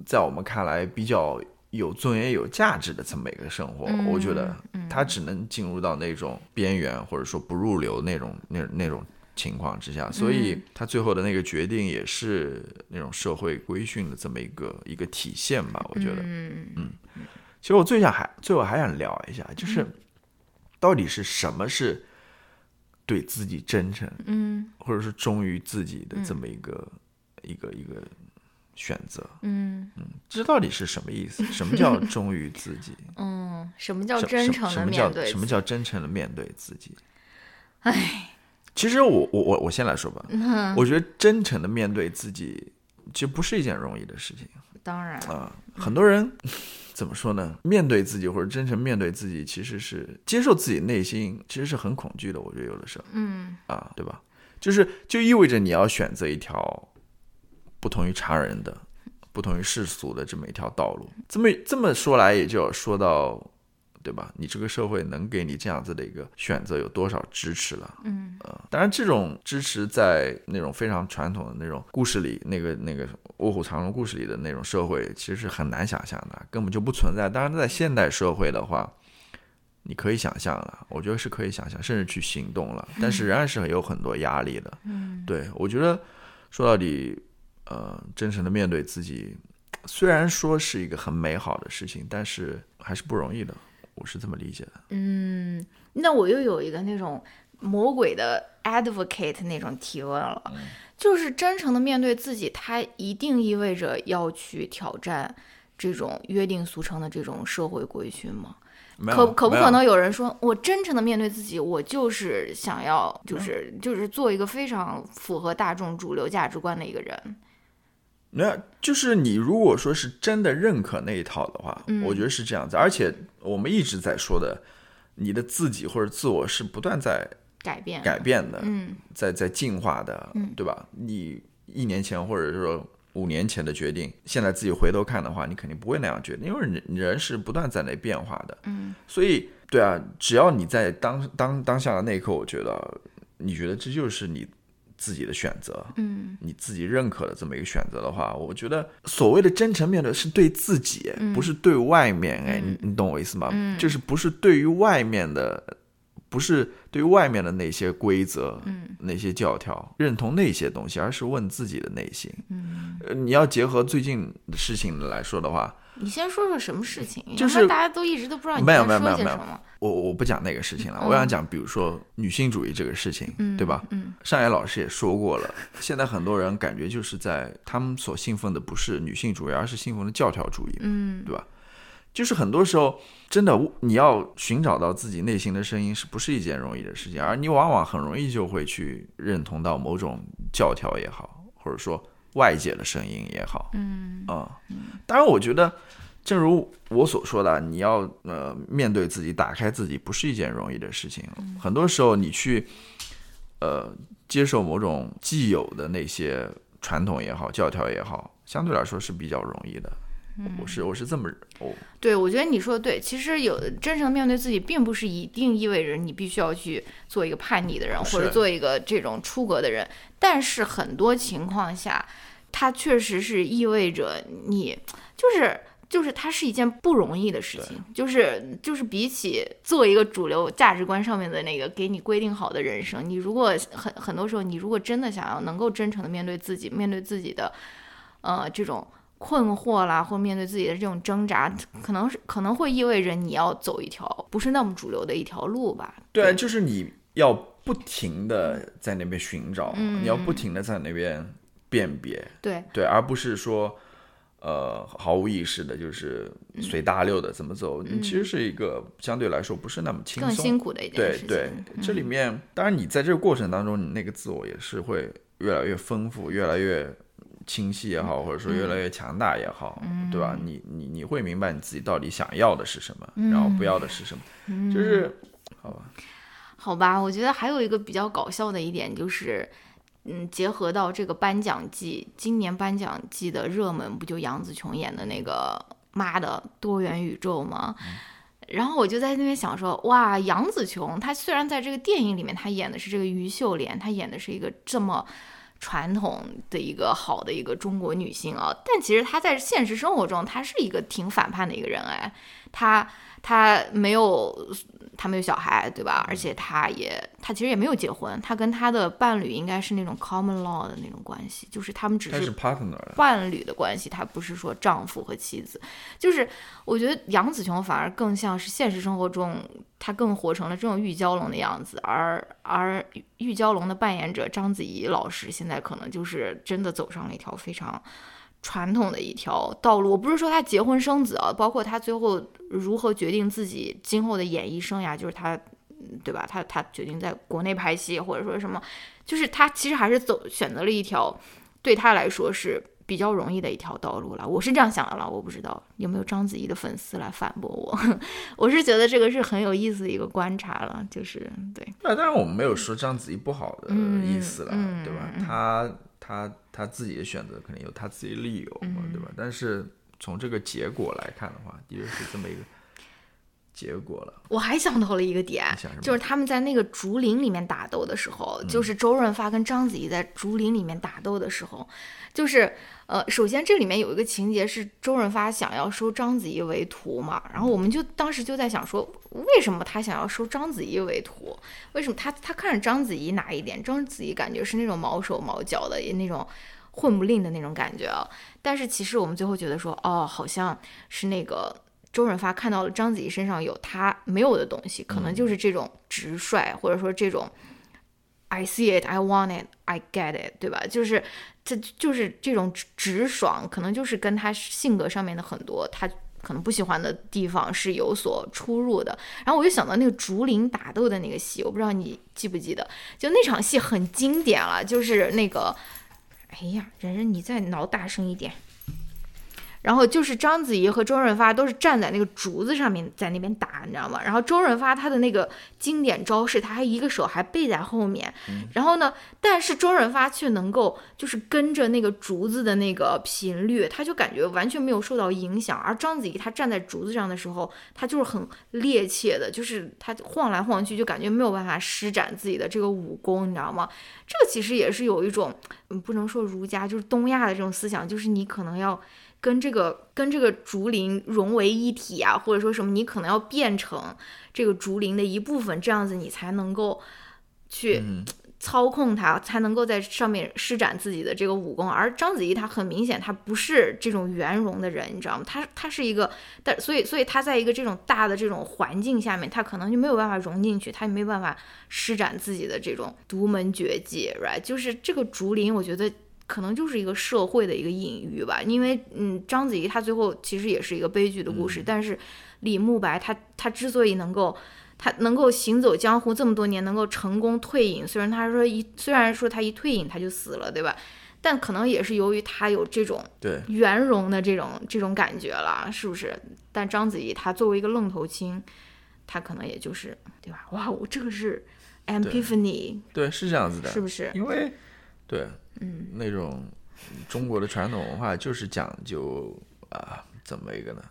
在我们看来比较有尊严、有价值的这么一个生活，我觉得他只能进入到那种边缘或者说不入流那种那那种情况之下，所以他最后的那个决定也是那种社会规训的这么一个一个体现吧，我觉得。嗯嗯其实我最想还最后还想聊一下，就是到底是什么是对自己真诚，嗯。或者是忠于自己的这么一个、一个一个选择？嗯嗯这到底是什么意思？[LAUGHS] 什么叫忠于自己？[LAUGHS] 嗯，什么叫真诚的什么叫面对？什么？叫真诚的面对自己？唉，其实我我我我先来说吧，嗯我觉得真诚的面对自己，其实不是一件容易的事情当然，啊。很多人 [LAUGHS] 怎么说呢？面对自己或者真诚面对自己，其实是接受自己内心，其实是很恐惧的。我觉得有的时候嗯啊，对吧？就是就意味着你要选择一条不同于常人的、不同于世俗的这么一条道路。这么这么说来，也就要说到，对吧？你这个社会能给你这样子的一个选择有多少支持了？嗯呃，当然，这种支持在那种非常传统的那种故事里，那个那个《卧虎藏龙》故事里的那种社会，其实是很难想象的，根本就不存在。当然，在现代社会的话，你可以想象了，我觉得是可以想象，甚至去行动了，但是仍然是有很多压力的。嗯对我觉得说到底，呃，真诚的面对自己，虽然说是一个很美好的事情，但是还是不容易的。我是这么理解的。嗯，那我又有一个那种魔鬼的 advocate 那种提问了，嗯就是真诚的面对自己，它一定意味着要去挑战这种约定俗成的这种社会规训吗？可可不可能有人说，我真诚的面对自己，我就是想要，就是就是做一个非常符合大众主流价值观的一个人？那就是你如果说是真的认可那一套的话，嗯我觉得是这样子。而且我们一直在说的，你的自己或者自我是不断在改变，改变的，嗯在在进化的，嗯对吧？你一年前或者说五年前的决定，现在自己回头看的话，你肯定不会那样决定，因为人人是不断在那变化的。嗯所以，对啊，只要你在当当当下的那一刻，我觉得你觉得这就是你自己的选择，嗯你自己认可的这么一个选择的话，我觉得所谓的真诚面对是对自己，不是对外面。哎，你你懂我意思吗？嗯就是不是对于外面的，不是对于外面的那些规则、嗯那些教条认同那些东西，而是问自己的内心。嗯，呃，你要结合最近的事情来说的话，你先说说什么事情？就是大家都一直都不知道你没有在没有没有没有。我我不讲那个事情了，嗯我想讲，比如说女性主义这个事情，嗯，对吧？嗯上野老师也说过了，现在很多人感觉就是在他们所信奉的不是女性主义，而是信奉的教条主义，嗯对吧？就是很多时候，真的你要寻找到自己内心的声音，是不是一件容易的事情？而你往往很容易就会去认同到某种教条也好，或者说外界的声音也好，嗯啊、当然，我觉得，正如我所说的，你要呃面对自己，打开自己，不是一件容易的事情。很多时候，你去呃接受某种既有的那些传统也好，教条也好，相对来说是比较容易的。我是我是这么我对，我觉得你说的对。其实有真诚面对自己，并不是一定意味着你必须要去做一个叛逆的人，或者做一个这种出格的人。但是很多情况下，它确实是意味着你就是。就是它是一件不容易的事情，就是就是比起做一个主流价值观上面的那个给你规定好的人生，你如果很很多时候，你如果真的想要能够真诚的面对自己，面对自己的，呃，这种困惑啦，或面对自己的这种挣扎，可能是可能会意味着你要走一条不是那么主流的一条路吧。对，就是你要不停的在那边寻找，嗯你要不停的在那边辨别，对，对，而不是说，呃，毫无意识的，就是随大流的怎么走。你其实是一个相对来说不是那么轻松更，辛苦的一件对事情。对，这里面当然你在这个过程当中，你那个自我也是会越来越丰富，越来越清晰也好，或者说越来越强大也好，对吧？你你你会明白你自己到底想要的是什么，然后不要的是什么，就是好吧。好吧，我觉得还有一个比较搞笑的一点就是，嗯，结合到这个颁奖季，今年颁奖季的热门不就杨紫琼演的那个《妈的多元宇宙》吗？然后我就在那边想说，哇，杨紫琼她虽然在这个电影里面她演的是这个于秀莲，她演的是一个这么传统的一个好的一个中国女性啊，但其实她在现实生活中她是一个挺反叛的一个人哎，她她没有她没有小孩对吧？而且他也他其实也没有结婚，他跟他的伴侣应该是那种 common law 的那种关系，就是他们只是伴侣的关系，他不是说丈夫和妻子，就是我觉得杨紫琼反而更像是现实生活中，她更活成了这种玉娇龙的样子，而而玉娇龙的扮演者章子怡老师现在可能就是真的走上了一条非常传统的一条道路。我不是说他结婚生子啊，包括他最后如何决定自己今后的演艺生涯，就是他。对吧？他他决定在国内拍戏，或者说什么，就是他其实还是走选择了一条对他来说是比较容易的一条道路了。我是这样想的了，我不知道有没有章子怡的粉丝来反驳我。[LAUGHS] 我是觉得这个是很有意思的一个观察了，就是对，那当然我们没有说章子怡不好的意思了，对吧？她她她自己的选择肯定有她自己的理由嘛，嗯对吧？但是从这个结果来看的话，的确是这么一个结果了。我还想到了一个点就是他们在那个竹林里面打斗的时候，嗯就是周润发跟章子怡在竹林里面打斗的时候，就是呃，首先这里面有一个情节是周润发想要收章子怡为徒嘛，然后我们就当时就在想说，为什么他想要收章子怡为徒？为什么他他看着章子怡哪一点？章子怡感觉是那种毛手毛脚的那种。混不吝的那种感觉啊，但是其实我们最后觉得说，哦，好像是那个周润发看到了章子怡身上有他没有的东西，可能就是这种直率，或者说这种 I see it, I want it, I get it，对吧？就是这就是这种直直爽，可能就是跟他性格上面的很多他。可能不喜欢的地方是有所出入的，然后我就想到那个竹林打斗的那个戏，我不知道你记不记得，就那场戏很经典了，就是那个，哎呀，人人你再挠大声一点，然后就是章子怡和周润发都是站在那个竹子上面在那边打，你知道吗？然后周润发他的那个经典招式，他还一个手还背在后面，然后呢，但是周润发却能够就是跟着那个竹子的那个频率，他就感觉完全没有受到影响。而章子怡她站在竹子上的时候，她就是很趔趄的，就是她晃来晃去，就感觉没有办法施展自己的这个武功，你知道吗？这个其实也是有一种，嗯，不能说儒家，就是东亚的这种思想，就是你可能要。跟这个跟这个竹林融为一体啊，或者说什么，你可能要变成这个竹林的一部分，这样子你才能够去嗯，操控它，才能够在上面施展自己的这个武功。而章子怡她很明显，她不是这种圆融的人，你知道吗？她她是一个，但所以所以她在一个这种大的这种环境下面，她可能就没有办法融进去，她也没有办法施展自己的这种独门绝技，right？就是这个竹林，我觉得。可能就是一个社会的一个隐喻吧，因为嗯，章子怡她最后其实也是一个悲剧的故事，但是李慕白他他之所以能够他能够行走江湖这么多年，能够成功退隐，虽然他说一虽然说他一退隐他就死了，对吧？但可能也是由于他有这种对，圆融的这种这种感觉了，是不是？但章子怡她作为一个愣头青，她可能也就是对吧？哇，我这个是 epiphany，对，是这样子的，是不是？因为对，嗯，那种中国的传统文化就是讲究啊，怎么一个呢？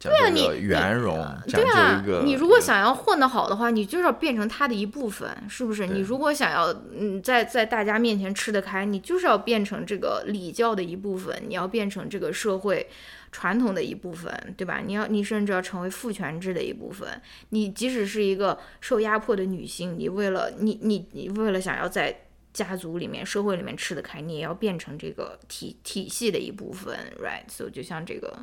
讲究一个啊你圆融，讲究对啊一个，，你如果想要混得好的话，你就是要变成他的一部分，是不是？你如果想要嗯在在大家面前吃得开，你就是要变成这个礼教的一部分，你要变成这个社会传统的一部分，对吧？你要你甚至要成为父权制的一部分。你即使是一个受压迫的女性，你为了你你你为了想要在家族里面、社会里面吃得开，你也要变成这个体体系的一部分，right？所、以就像这个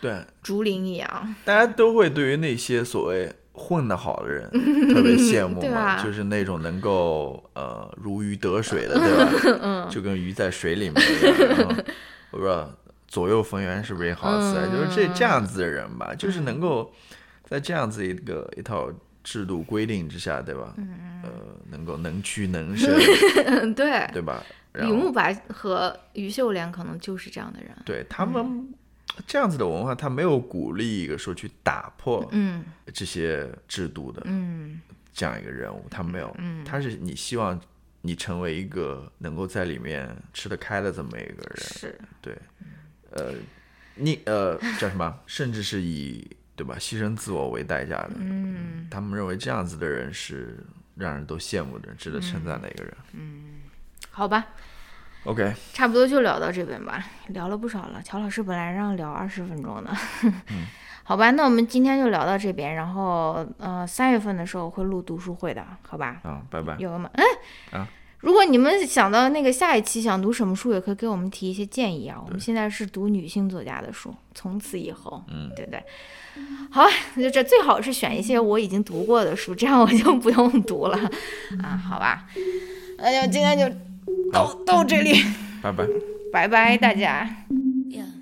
对，竹林一样，大家都会对于那些所谓混得好的人 [LAUGHS] 特别羡慕嘛，就是那种能够呃如鱼得水的，[LAUGHS] 对吧？嗯就跟鱼在水里面一样。我不知道左右逢源是不是也好词啊？嗯就是这这样子的人吧，就是能够在这样子一个一套制度规定之下，对吧？嗯呃，能够能屈能伸，嗯，[LAUGHS] 对。对吧？李慕白和于秀莲可能就是这样的人。对他们这样子的文化，他没有鼓励一个说去打破嗯这些制度的，嗯这样一个人物，他没有，嗯他是你希望你成为一个能够在里面吃得开的这么一个人，是，对，呃，你呃叫什么？[LAUGHS] 甚至是以对吧牺牲自我为代价的，嗯，他们认为这样子的人是让人都羡慕的，值得称赞的一个人。嗯好吧，OK，差不多就聊到这边吧，聊了不少了。乔老师本来让聊二十分钟的，[LAUGHS] 好吧，那我们今天就聊到这边，然后呃，三月份的时候会录读书会的，好吧？啊，拜拜。有吗？嗯，啊如果你们想到那个下一期想读什么书，也可以给我们提一些建议啊。我们现在是读女性作家的书，从此以后，嗯，对不对？好，就这最好是选一些我已经读过的书，这样我就不用读了啊，好吧？那就今天就到到这里，拜拜。拜拜，大家。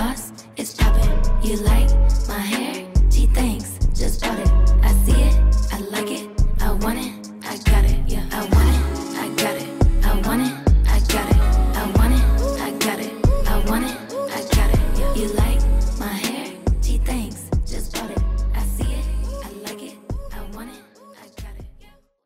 lost, it's poppin'. You like